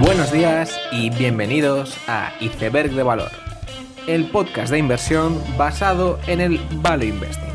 Buenos días y bienvenidos a Iceberg de Valor, el podcast de inversión basado en el Value Investing.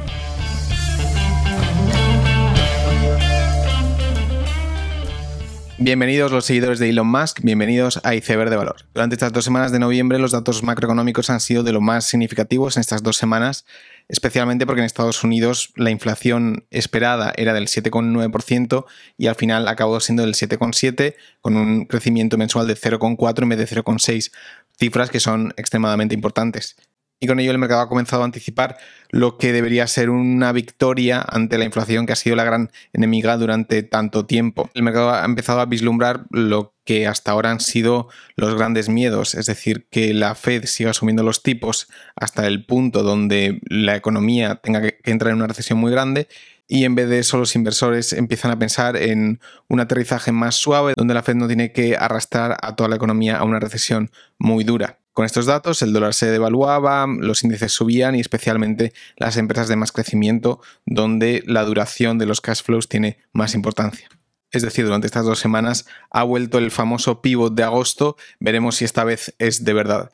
Bienvenidos los seguidores de Elon Musk, bienvenidos a Iceberg de Valor. Durante estas dos semanas de noviembre los datos macroeconómicos han sido de lo más significativos en estas dos semanas, especialmente porque en Estados Unidos la inflación esperada era del 7,9% y al final acabó siendo del 7,7% con un crecimiento mensual de 0,4 en vez de 0,6, cifras que son extremadamente importantes y con ello el mercado ha comenzado a anticipar lo que debería ser una victoria ante la inflación que ha sido la gran enemiga durante tanto tiempo. El mercado ha empezado a vislumbrar lo que hasta ahora han sido los grandes miedos, es decir, que la Fed siga subiendo los tipos hasta el punto donde la economía tenga que entrar en una recesión muy grande y en vez de eso los inversores empiezan a pensar en un aterrizaje más suave donde la Fed no tiene que arrastrar a toda la economía a una recesión muy dura. Con estos datos el dólar se devaluaba, los índices subían y especialmente las empresas de más crecimiento donde la duración de los cash flows tiene más importancia. Es decir, durante estas dos semanas ha vuelto el famoso pivot de agosto, veremos si esta vez es de verdad.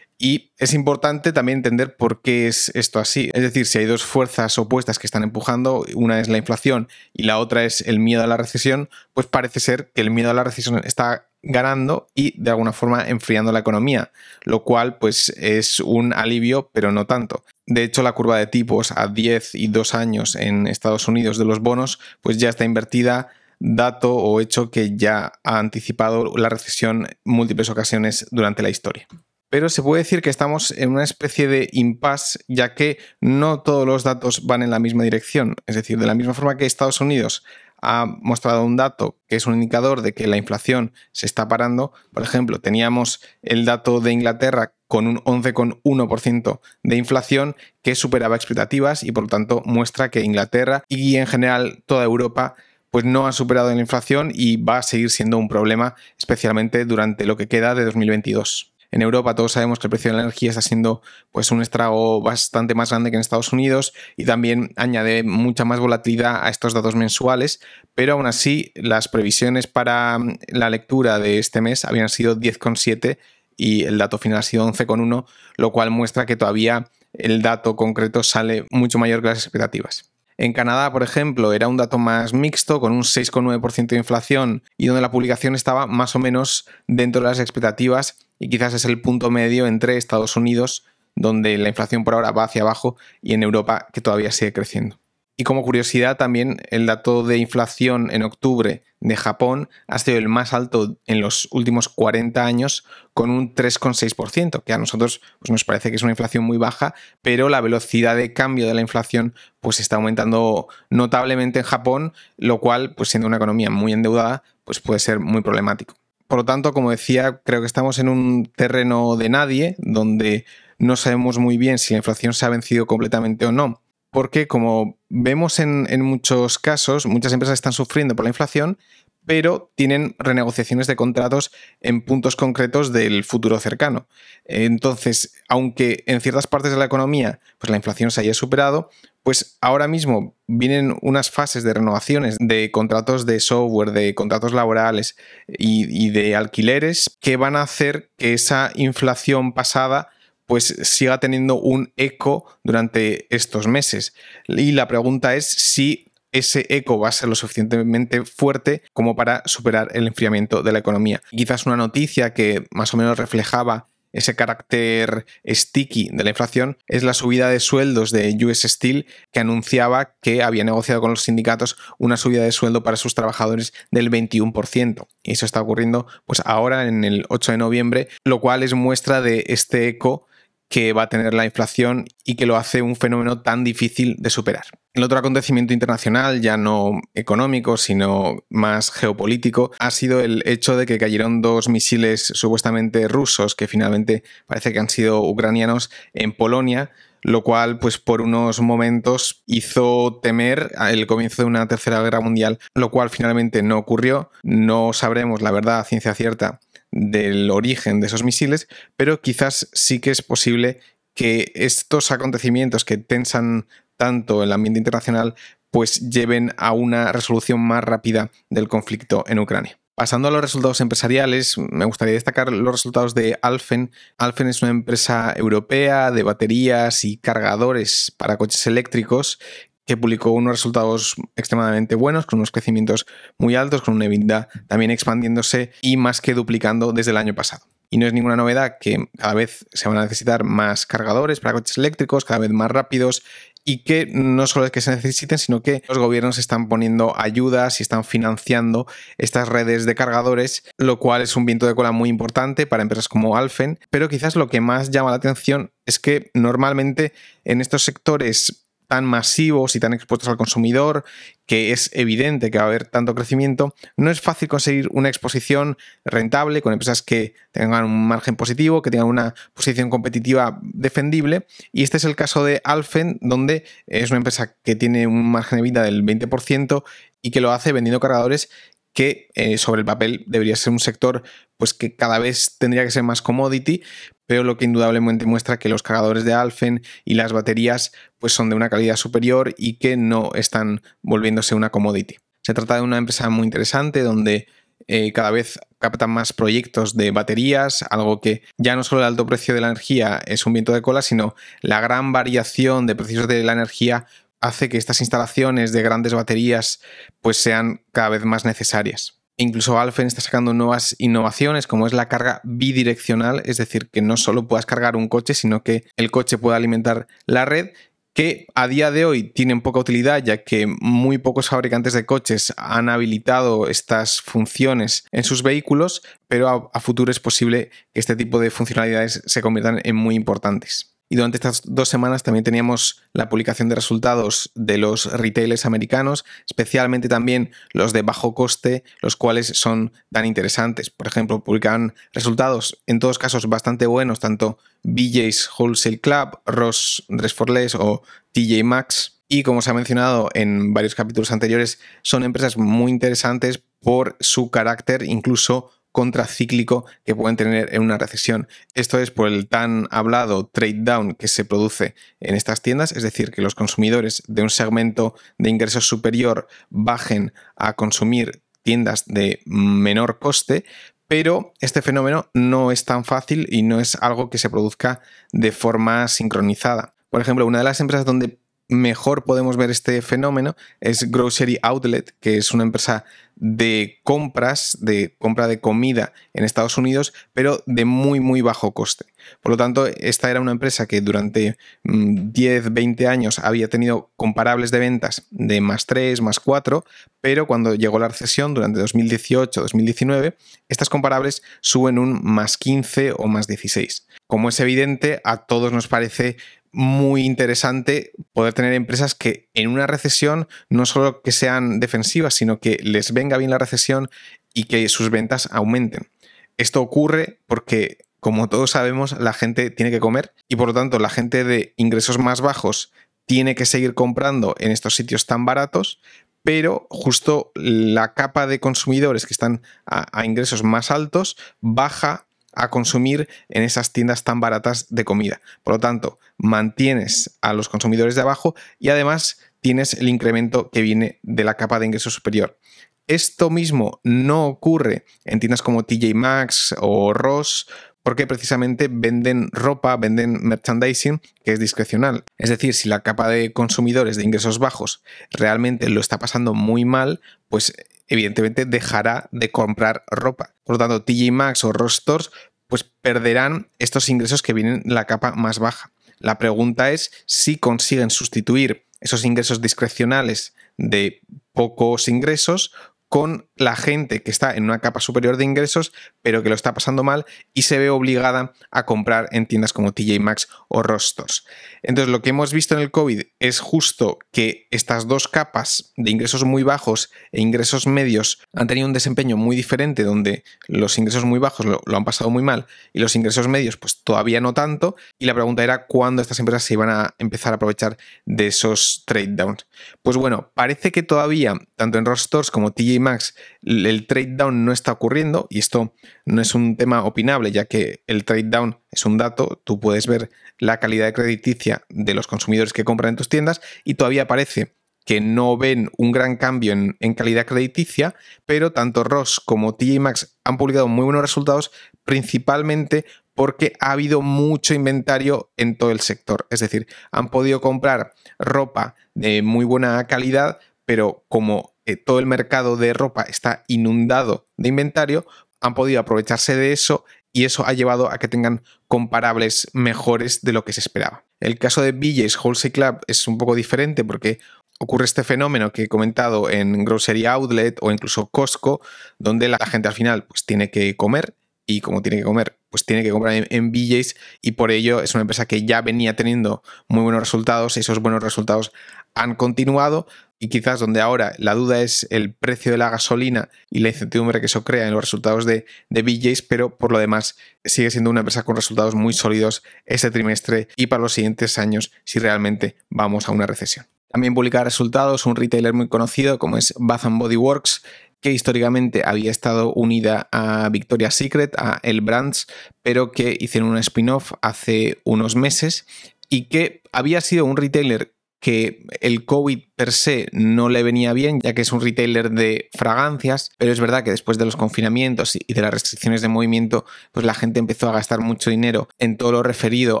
Y es importante también entender por qué es esto así. Es decir, si hay dos fuerzas opuestas que están empujando, una es la inflación y la otra es el miedo a la recesión, pues parece ser que el miedo a la recesión está ganando y de alguna forma enfriando la economía, lo cual pues es un alivio, pero no tanto. De hecho, la curva de tipos a 10 y 2 años en Estados Unidos de los bonos pues ya está invertida, dato o hecho que ya ha anticipado la recesión múltiples ocasiones durante la historia pero se puede decir que estamos en una especie de impasse, ya que no todos los datos van en la misma dirección. Es decir, de la misma forma que Estados Unidos ha mostrado un dato que es un indicador de que la inflación se está parando, por ejemplo, teníamos el dato de Inglaterra con un 11,1% de inflación que superaba expectativas y por lo tanto muestra que Inglaterra y en general toda Europa pues no ha superado la inflación y va a seguir siendo un problema especialmente durante lo que queda de 2022. En Europa todos sabemos que el precio de la energía está siendo pues un estrago bastante más grande que en Estados Unidos y también añade mucha más volatilidad a estos datos mensuales, pero aún así las previsiones para mm, la lectura de este mes habían sido 10,7 y el dato final ha sido 11,1, lo cual muestra que todavía el dato concreto sale mucho mayor que las expectativas. En Canadá, por ejemplo, era un dato más mixto, con un 6,9% de inflación y donde la publicación estaba más o menos dentro de las expectativas y quizás es el punto medio entre Estados Unidos, donde la inflación por ahora va hacia abajo, y en Europa, que todavía sigue creciendo. Y como curiosidad, también el dato de inflación en octubre de Japón ha sido el más alto en los últimos 40 años, con un 3,6%, que a nosotros pues, nos parece que es una inflación muy baja, pero la velocidad de cambio de la inflación pues, está aumentando notablemente en Japón, lo cual, pues siendo una economía muy endeudada, pues puede ser muy problemático. Por lo tanto, como decía, creo que estamos en un terreno de nadie, donde no sabemos muy bien si la inflación se ha vencido completamente o no. Porque como vemos en, muchos casos, muchas empresas están sufriendo por la inflación, pero tienen renegociaciones de contratos en puntos concretos del futuro cercano. Entonces, aunque en ciertas partes de la economía pues la inflación se haya superado, pues ahora mismo vienen unas fases de renovaciones de contratos de software, de contratos laborales y de alquileres que van a hacer que esa inflación pasada pues siga teniendo un eco durante estos meses. Y la pregunta es si ese eco va a ser lo suficientemente fuerte como para superar el enfriamiento de la economía. Quizás una noticia que más o menos reflejaba ese carácter sticky de la inflación es la subida de sueldos de US Steel que anunciaba que había negociado con los sindicatos una subida de sueldo para sus trabajadores del 21%. Y eso está ocurriendo pues ahora en el 8 de noviembre, lo cual es muestra de este eco que va a tener la inflación y que lo hace un fenómeno tan difícil de superar. El otro acontecimiento internacional, ya no económico, sino más geopolítico, ha sido el hecho de que cayeron dos misiles supuestamente rusos, que finalmente parece que han sido ucranianos, en Polonia, lo cual pues por unos momentos hizo temer el comienzo de una tercera guerra mundial, lo cual finalmente no ocurrió. No sabremos la verdad ciencia cierta del origen de esos misiles, pero quizás sí que es posible que estos acontecimientos que tensan tanto el ambiente internacional pues lleven a una resolución más rápida del conflicto en Ucrania. Pasando a los resultados empresariales, me gustaría destacar los resultados de Alfen. Alfen es una empresa europea de baterías y cargadores para coches eléctricos que publicó unos resultados extremadamente buenos, con unos crecimientos muy altos, con una EBITDA también expandiéndose y más que duplicando desde el año pasado. Y no es ninguna novedad que cada vez se van a necesitar más cargadores para coches eléctricos, cada vez más rápidos y que no solo es que se necesiten, sino que los gobiernos están poniendo ayudas y están financiando estas redes de cargadores, lo cual es un viento de cola muy importante para empresas como Alfen, pero quizás lo que más llama la atención es que normalmente en estos sectores tan masivos y tan expuestos al consumidor, que es evidente que va a haber tanto crecimiento, no es fácil conseguir una exposición rentable con empresas que tengan un margen positivo, que tengan una posición competitiva defendible. Y este es el caso de Alfen, donde es una empresa que tiene un margen de vida del 20% y que lo hace vendiendo cargadores que eh, sobre el papel debería ser un sector pues que cada vez tendría que ser más commodity, pero lo que indudablemente muestra que los cargadores de Alfen y las baterías pues son de una calidad superior y que no están volviéndose una commodity. Se trata de una empresa muy interesante donde eh, cada vez captan más proyectos de baterías, algo que ya no solo el alto precio de la energía es un viento de cola, sino la gran variación de precios de la energía hace que estas instalaciones de grandes baterías pues sean cada vez más necesarias. Incluso Alfen está sacando nuevas innovaciones como es la carga bidireccional, es decir, que no solo puedas cargar un coche, sino que el coche pueda alimentar la red que a día de hoy tienen poca utilidad ya que muy pocos fabricantes de coches han habilitado estas funciones en sus vehículos, pero a, futuro es posible que este tipo de funcionalidades se conviertan en muy importantes. Y durante estas dos semanas también teníamos la publicación de resultados de los retailers americanos, especialmente también los de bajo coste, los cuales son tan interesantes. Por ejemplo, publican resultados en todos casos bastante buenos, tanto BJ's Wholesale Club, Ross Dress for Less o TJ Maxx. Y como se ha mencionado en varios capítulos anteriores, son empresas muy interesantes por su carácter incluso contracíclico que pueden tener en una recesión. Esto es por el tan hablado trade down que se produce en estas tiendas, es decir, que los consumidores de un segmento de ingresos superior bajen a consumir tiendas de menor coste, pero este fenómeno no es tan fácil y no es algo que se produzca de forma sincronizada. Por ejemplo, una de las empresas donde mejor podemos ver este fenómeno es Grocery Outlet, que es una empresa de compras, de compra de comida en Estados Unidos, pero de muy, muy bajo coste. Por lo tanto, esta era una empresa que durante 10, mm, 20 años había tenido comparables de ventas de más 3, más 4, pero cuando llegó la recesión durante 2018-2019, estas comparables suben un más 15 o más 16. Como es evidente, a todos nos parece muy interesante poder tener empresas que en una recesión no solo que sean defensivas, sino que les venga bien la recesión y que sus ventas aumenten. Esto ocurre porque, como todos sabemos, la gente tiene que comer y por lo tanto la gente de ingresos más bajos tiene que seguir comprando en estos sitios tan baratos, pero justo la capa de consumidores que están a, a ingresos más altos baja a consumir en esas tiendas tan baratas de comida. Por lo tanto, mantienes a los consumidores de abajo y además tienes el incremento que viene de la capa de ingreso superior. Esto mismo no ocurre en tiendas como TJ Maxx o Ross porque precisamente venden ropa, venden merchandising que es discrecional. Es decir, si la capa de consumidores de ingresos bajos realmente lo está pasando muy mal, pues evidentemente dejará de comprar ropa. Por lo tanto, TJ Maxx o Ross Stores pues perderán estos ingresos que vienen de la capa más baja. La pregunta es si consiguen sustituir esos ingresos discrecionales de pocos ingresos con la gente que está en una capa superior de ingresos, pero que lo está pasando mal y se ve obligada a comprar en tiendas como TJ Maxx o Rostors. Entonces, lo que hemos visto en el COVID es justo que estas dos capas de ingresos muy bajos e ingresos medios han tenido un desempeño muy diferente, donde los ingresos muy bajos lo, han pasado muy mal y los ingresos medios, pues todavía no tanto. Y la pregunta era cuándo estas empresas se iban a empezar a aprovechar de esos trade downs. Pues bueno, parece que todavía, tanto en Rostors como TJ Max, el trade down no está ocurriendo y esto no es un tema opinable, ya que el trade down es un dato, tú puedes ver la calidad crediticia de los consumidores que compran en tus tiendas y todavía parece que no ven un gran cambio en, calidad crediticia, pero tanto Ross como TJ Maxx han publicado muy buenos resultados, principalmente porque ha habido mucho inventario en todo el sector. Es decir, han podido comprar ropa de muy buena calidad, pero como eh, todo el mercado de ropa está inundado de inventario, han podido aprovecharse de eso y eso ha llevado a que tengan comparables mejores de lo que se esperaba. El caso de BJ's Wholesale Club es un poco diferente porque ocurre este fenómeno que he comentado en Grocery Outlet o incluso Costco, donde la gente al final pues, tiene que comer y como tiene que comer, pues tiene que comprar en, BJ's y por ello es una empresa que ya venía teniendo muy buenos resultados esos buenos resultados han continuado y quizás donde ahora la duda es el precio de la gasolina y la incertidumbre que eso crea en los resultados de, de BJ's, pero por lo demás sigue siendo una empresa con resultados muy sólidos este trimestre y para los siguientes años si realmente vamos a una recesión. También publica resultados un retailer muy conocido como es Bath Body Works, que históricamente había estado unida a Victoria's Secret, a El Brands, pero que hicieron un spin-off hace unos meses y que había sido un retailer que el COVID per se no le venía bien, ya que es un retailer de fragancias, pero es verdad que después de los confinamientos y de las restricciones de movimiento, pues la gente empezó a gastar mucho dinero en todo lo referido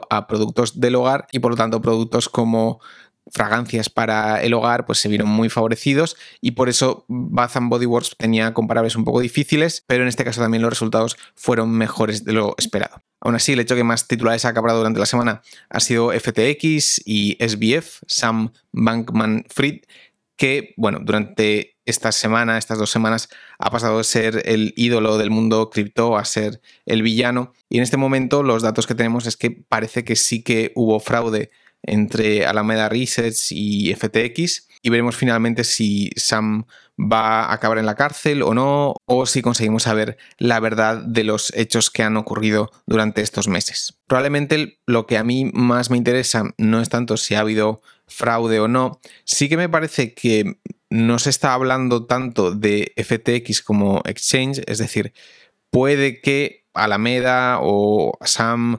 a productos del hogar y por lo tanto productos como fragancias para el hogar pues se vieron muy favorecidos y por eso Bath Body Works tenía comparables un poco difíciles, pero en este caso también los resultados fueron mejores de lo esperado. Aún así, el hecho que más titulares ha acaparado durante la semana ha sido FTX y SBF, Sam Bankman Fried, que, bueno, durante esta semana, estas dos semanas, ha pasado de ser el ídolo del mundo cripto a ser el villano. Y en este momento los datos que tenemos es que parece que sí que hubo fraude entre Alameda Research y FTX y veremos finalmente si Sam va a acabar en la cárcel o no, o si conseguimos saber la verdad de los hechos que han ocurrido durante estos meses. Probablemente lo que a mí más me interesa no es tanto si ha habido fraude o no, sí que me parece que no se está hablando tanto de FTX como exchange, es decir, puede que Alameda o Sam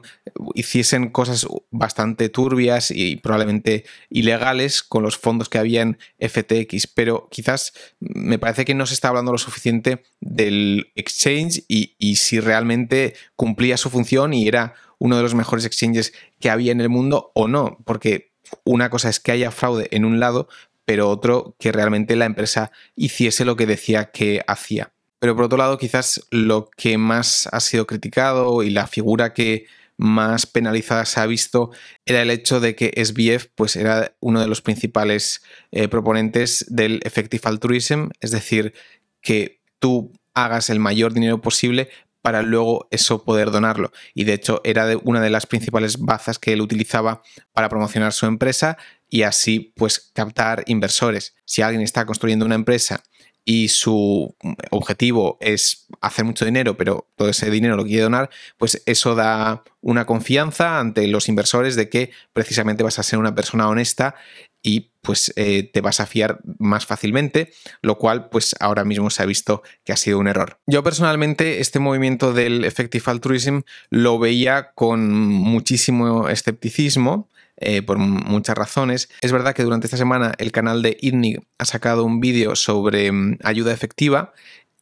hiciesen cosas bastante turbias y probablemente ilegales con los fondos que había en FTX, pero quizás me parece que no se está hablando lo suficiente del exchange y, si realmente cumplía su función y era uno de los mejores exchanges que había en el mundo o no, porque una cosa es que haya fraude en un lado, pero otro que realmente la empresa hiciese lo que decía que hacía. Pero por otro lado, quizás lo que más ha sido criticado y la figura que más penalizada se ha visto era el hecho de que SBF pues, era uno de los principales eh, proponentes del effective altruism, es decir, que tú hagas el mayor dinero posible para luego eso poder donarlo. Y de hecho era una de las principales bazas que él utilizaba para promocionar su empresa y así pues captar inversores. Si alguien está construyendo una empresa y su objetivo es hacer mucho dinero, pero todo ese dinero lo quiere donar, pues eso da una confianza ante los inversores de que precisamente vas a ser una persona honesta y pues eh, te vas a fiar más fácilmente, lo cual pues ahora mismo se ha visto que ha sido un error. Yo personalmente este movimiento del effective altruism lo veía con muchísimo escepticismo, eh, por muchas razones. Es verdad que durante esta semana el canal de ITNIC ha sacado un vídeo sobre mm, ayuda efectiva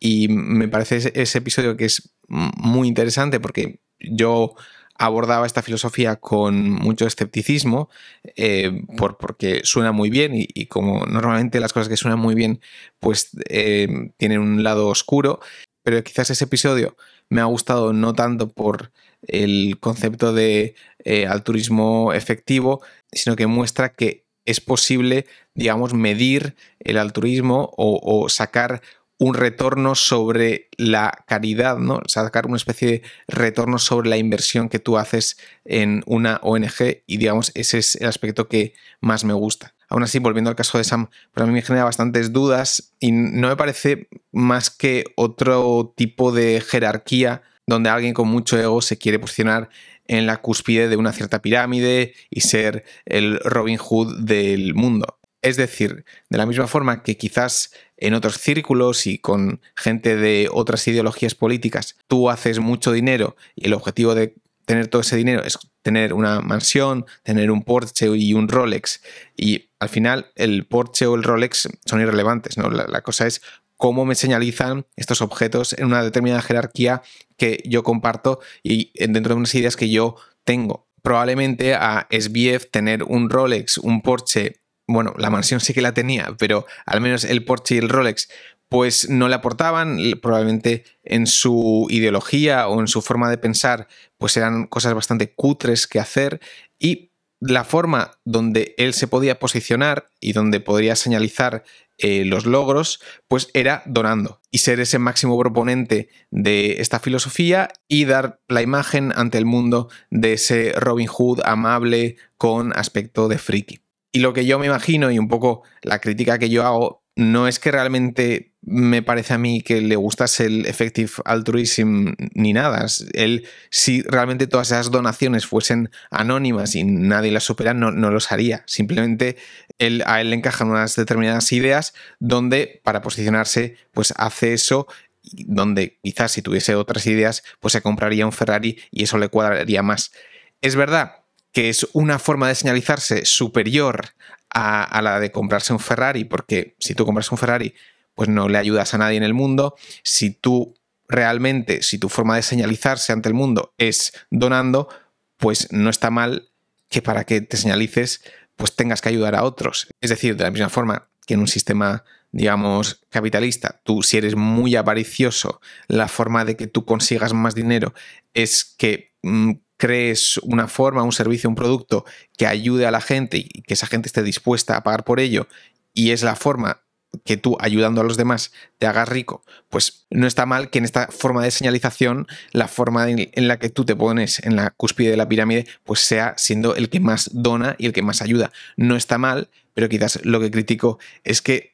y me parece ese, episodio que es muy interesante porque yo abordaba esta filosofía con mucho escepticismo, eh, por, porque suena muy bien y, como normalmente las cosas que suenan muy bien pues eh, tienen un lado oscuro, pero quizás ese episodio me ha gustado no tanto por el concepto de eh, altruismo efectivo, sino que muestra que es posible, digamos, medir el altruismo o, sacar un retorno sobre la caridad, ¿no? Sacar una especie de retorno sobre la inversión que tú haces en una ONG y digamos ese es el aspecto que más me gusta. Aún así, volviendo al caso de Sam, para mí me genera bastantes dudas y no me parece más que otro tipo de jerarquía donde alguien con mucho ego se quiere posicionar en la cúspide de una cierta pirámide y ser el Robin Hood del mundo. Es decir, de la misma forma que quizás en otros círculos y con gente de otras ideologías políticas, tú haces mucho dinero y el objetivo de tener todo ese dinero es tener una mansión, tener un Porsche y un Rolex y al final el Porsche o el Rolex son irrelevantes, ¿no? La, cosa es cómo me señalizan estos objetos en una determinada jerarquía que yo comparto y dentro de unas ideas que yo tengo. Probablemente a SBF tener un Rolex, un Porsche, bueno, la mansión sí que la tenía, pero al menos el Porsche y el Rolex pues no le aportaban, probablemente en su ideología o en su forma de pensar, pues eran cosas bastante cutres que hacer y la forma donde él se podía posicionar y donde podría señalizar eh, los logros, pues era donando y ser ese máximo proponente de esta filosofía y dar la imagen ante el mundo de ese Robin Hood amable con aspecto de friki. Y lo que yo me imagino y un poco la crítica que yo hago no es que realmente me parece a mí que le gustase el effective altruism ni nada. Él, si realmente todas esas donaciones fuesen anónimas y nadie las supera, no, no los haría. Simplemente él, a él le encajan unas determinadas ideas donde para posicionarse, pues hace eso donde quizás si tuviese otras ideas, pues se compraría un Ferrari y eso le cuadraría más. Es verdad que es una forma de señalizarse superior a, la de comprarse un Ferrari, porque si tú compras un Ferrari, pues no le ayudas a nadie en el mundo. Si tú realmente, si tu forma de señalizarse ante el mundo es donando, pues no está mal que para que te señalices, pues tengas que ayudar a otros. Es decir, de la misma forma que en un sistema, digamos, capitalista, tú si eres muy avaricioso, la forma de que tú consigas más dinero es que mm, crees una forma, un servicio, un producto que ayude a la gente y que esa gente esté dispuesta a pagar por ello, y es la forma que tú ayudando a los demás te hagas rico, pues no está mal que en esta forma de señalización, la forma en la que tú te pones en la cúspide de la pirámide, pues sea siendo el que más dona y el que más ayuda. No está mal, pero quizás lo que critico es que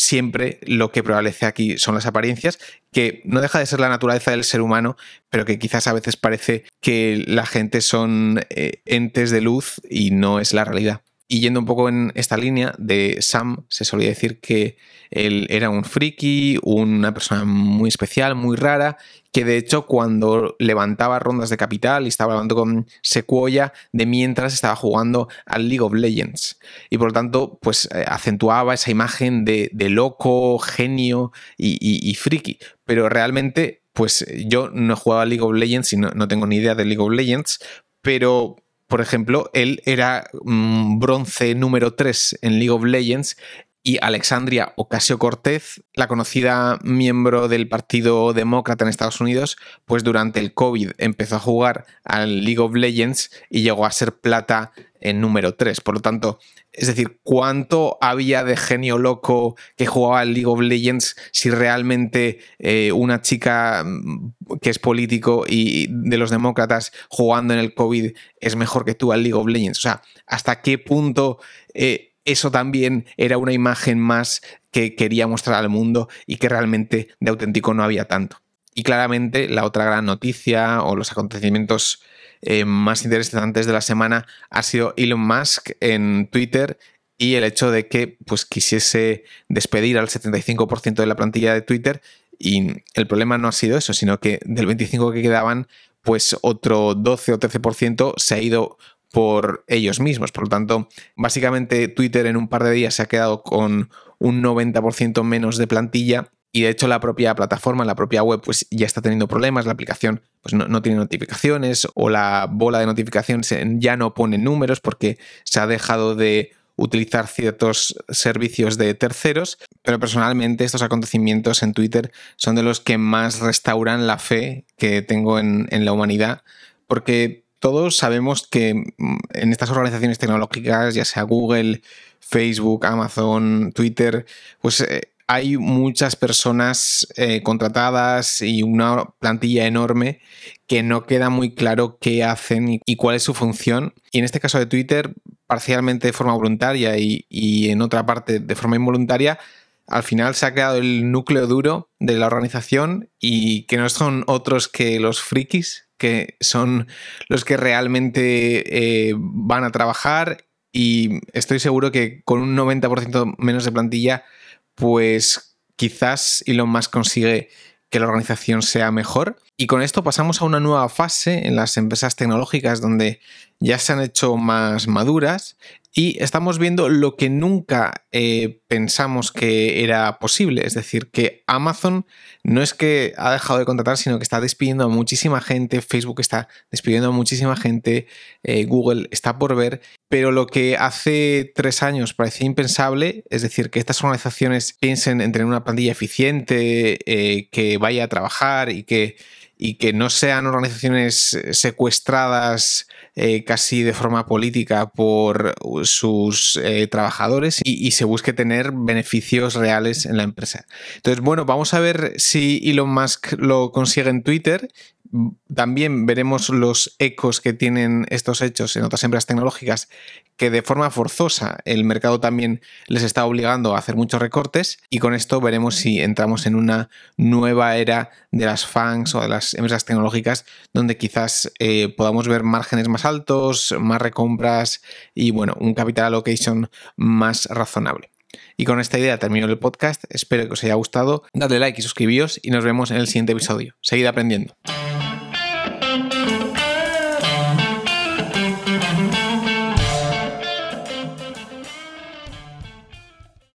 siempre lo que prevalece aquí son las apariencias, que no deja de ser la naturaleza del ser humano, pero que quizás a veces parece que la gente son eh, entes de luz y no es la realidad. Y yendo un poco en esta línea de Sam, se solía decir que él era un friki, una persona muy especial, muy rara, que de hecho cuando levantaba rondas de capital y estaba hablando con Sequoia, de mientras estaba jugando al League of Legends. Y por lo tanto, pues eh, acentuaba esa imagen de, loco, genio y, friki. Pero realmente, pues yo no he jugado al League of Legends y no, no tengo ni idea de League of Legends, pero por ejemplo, él era mm, bronce número 3 en League of Legends y Alexandria Ocasio Cortez, la conocida miembro del Partido Demócrata en Estados Unidos, pues durante el COVID empezó a jugar al League of Legends y llegó a ser plata en número 3. Por lo tanto, es decir, ¿cuánto había de genio loco que jugaba al League of Legends si realmente eh, una chica mm, que es político y de los demócratas jugando en el COVID es mejor que tú al League of Legends? O sea, ¿hasta qué punto eh, eso también era una imagen más que quería mostrar al mundo y que realmente de auténtico no había tanto? Y claramente la otra gran noticia o los acontecimientos eh, más interesantes de la semana ha sido Elon Musk en Twitter y el hecho de que pues, quisiese despedir al 75% de la plantilla de Twitter. Y el problema no ha sido eso, sino que del 25% que quedaban, pues otro 12 o 13% se ha ido por ellos mismos. Por lo tanto, básicamente Twitter en un par de días se ha quedado con un 90% menos de plantilla y de hecho la propia plataforma, la propia web, pues ya está teniendo problemas, la aplicación pues no, tiene notificaciones o la bola de notificaciones ya no pone números porque se ha dejado de utilizar ciertos servicios de terceros, pero personalmente estos acontecimientos en Twitter son de los que más restauran la fe que tengo en, la humanidad, porque todos sabemos que mm, en estas organizaciones tecnológicas, ya sea Google, Facebook, Amazon, Twitter, pues eh, hay muchas personas eh, contratadas y una plantilla enorme que no queda muy claro qué hacen y, cuál es su función. Y en este caso de Twitter, parcialmente de forma voluntaria y, en otra parte de forma involuntaria, al final se ha creado el núcleo duro de la organización y que no son otros que los frikis, que son los que realmente eh, van a trabajar y estoy seguro que con un 90% menos de plantilla pues quizás Elon Musk consigue que la organización sea mejor. Y con esto pasamos a una nueva fase en las empresas tecnológicas donde ya se han hecho más maduras y estamos viendo lo que nunca eh, pensamos que era posible. Es decir, que Amazon no es que ha dejado de contratar, sino que está despidiendo a muchísima gente, Facebook está despidiendo a muchísima gente, eh, Google está por ver. Pero lo que hace tres años parecía impensable, es decir, que estas organizaciones piensen en tener una plantilla eficiente, eh, que vaya a trabajar y que y que no sean organizaciones secuestradas eh, casi de forma política por sus eh, trabajadores y, se busque tener beneficios reales en la empresa. Entonces, bueno, vamos a ver si Elon Musk lo consigue en Twitter también veremos los ecos que tienen estos hechos en otras empresas tecnológicas que de forma forzosa el mercado también les está obligando a hacer muchos recortes y con esto veremos si entramos en una nueva era de las FANGs o de las empresas tecnológicas donde quizás eh, podamos ver márgenes más altos, más recompras y bueno, un capital allocation más razonable. Y con esta idea termino el podcast, espero que os haya gustado, dadle like y suscribíos y nos vemos en el siguiente episodio. Seguid aprendiendo.